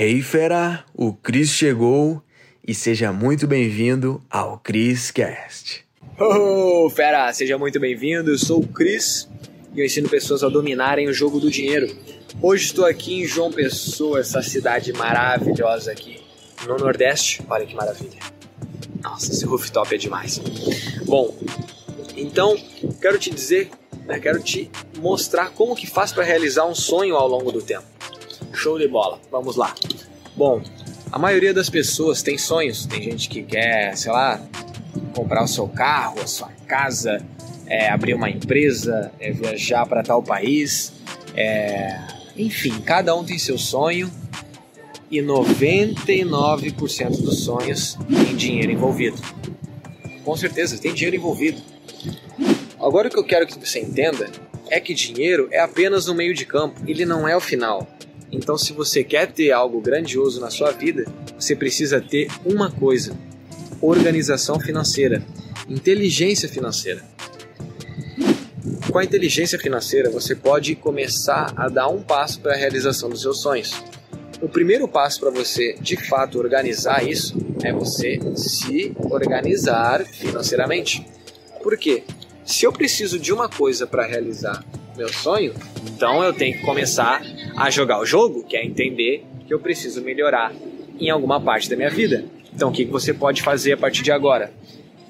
Hey fera, o Cris chegou e seja muito bem-vindo ao Cris Cast. Oh, fera, seja muito bem-vindo. Eu sou o Cris e eu ensino pessoas a dominarem o jogo do dinheiro. Hoje estou aqui em João Pessoa, essa cidade maravilhosa aqui no Nordeste. Olha que maravilha. Nossa, esse rooftop é demais. Bom, então quero te dizer, né, quero te mostrar como que faz para realizar um sonho ao longo do tempo. Show de bola. Vamos lá. Bom, a maioria das pessoas tem sonhos. Tem gente que quer, sei lá, comprar o seu carro, a sua casa, é, abrir uma empresa, é, viajar para tal país. É... Enfim, cada um tem seu sonho e 99% dos sonhos tem dinheiro envolvido. Com certeza, tem dinheiro envolvido. Agora o que eu quero que você entenda é que dinheiro é apenas um meio de campo, ele não é o final. Então, se você quer ter algo grandioso na sua vida, você precisa ter uma coisa: organização financeira, inteligência financeira. Com a inteligência financeira, você pode começar a dar um passo para a realização dos seus sonhos. O primeiro passo para você de fato organizar isso é você se organizar financeiramente. Por quê? Se eu preciso de uma coisa para realizar meu sonho, então eu tenho que começar a jogar o jogo, que é entender que eu preciso melhorar em alguma parte da minha vida. Então, o que você pode fazer a partir de agora?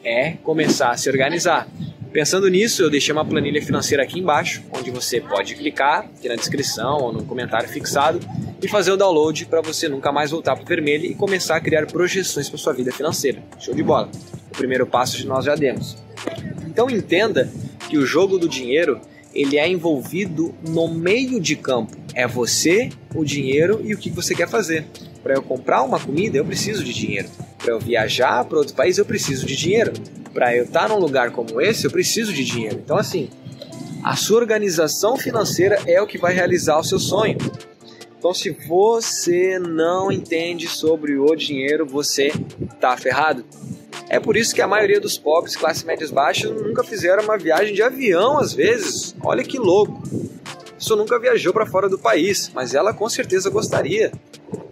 É começar a se organizar. Pensando nisso, eu deixei uma planilha financeira aqui embaixo, onde você pode clicar aqui na descrição ou no comentário fixado e fazer o download para você nunca mais voltar para o vermelho e começar a criar projeções para sua vida financeira. Show de bola. O primeiro passo nós já demos. Então entenda que o jogo do dinheiro ele é envolvido no meio de campo. É você, o dinheiro e o que você quer fazer. Para eu comprar uma comida, eu preciso de dinheiro. Para eu viajar para outro país, eu preciso de dinheiro. Para eu estar num lugar como esse, eu preciso de dinheiro. Então, assim, a sua organização financeira é o que vai realizar o seu sonho. Então, se você não entende sobre o dinheiro, você tá ferrado. É por isso que a maioria dos pobres, classe médias baixas, nunca fizeram uma viagem de avião às vezes. Olha que louco. Pessoa nunca viajou para fora do país, mas ela com certeza gostaria.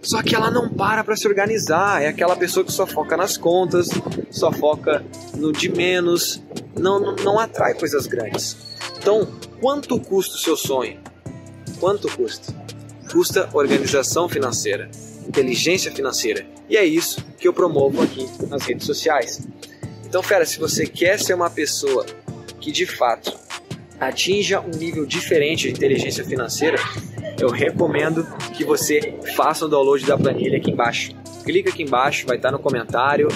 Só que ela não para para se organizar. É aquela pessoa que só foca nas contas, só foca no de menos, não, não, não atrai coisas grandes. Então, quanto custa o seu sonho? Quanto custa? Custa organização financeira inteligência financeira. E é isso que eu promovo aqui nas redes sociais. Então, fera, se você quer ser uma pessoa que de fato atinja um nível diferente de inteligência financeira, eu recomendo que você faça o download da planilha aqui embaixo. Clica aqui embaixo, vai estar no comentário,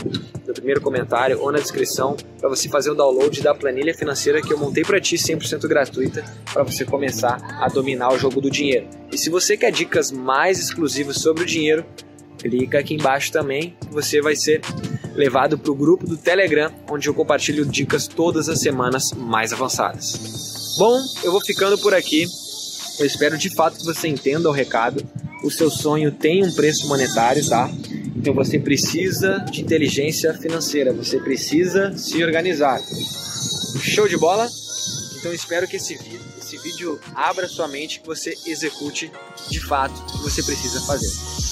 no primeiro comentário ou na descrição, para você fazer o download da planilha financeira que eu montei para ti 100% gratuita, para você começar a dominar o jogo do dinheiro. E se você quer dicas mais exclusivas sobre o dinheiro, clica aqui embaixo também, você vai ser levado para o grupo do Telegram, onde eu compartilho dicas todas as semanas mais avançadas. Bom, eu vou ficando por aqui. Eu espero de fato que você entenda o recado. O seu sonho tem um preço monetário, tá? Então você precisa de inteligência financeira, você precisa se organizar. Show de bola? Então espero que esse vídeo, esse vídeo abra sua mente, que você execute de fato o que você precisa fazer.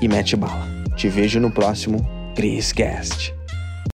e mete bala. Te vejo no próximo Criscast.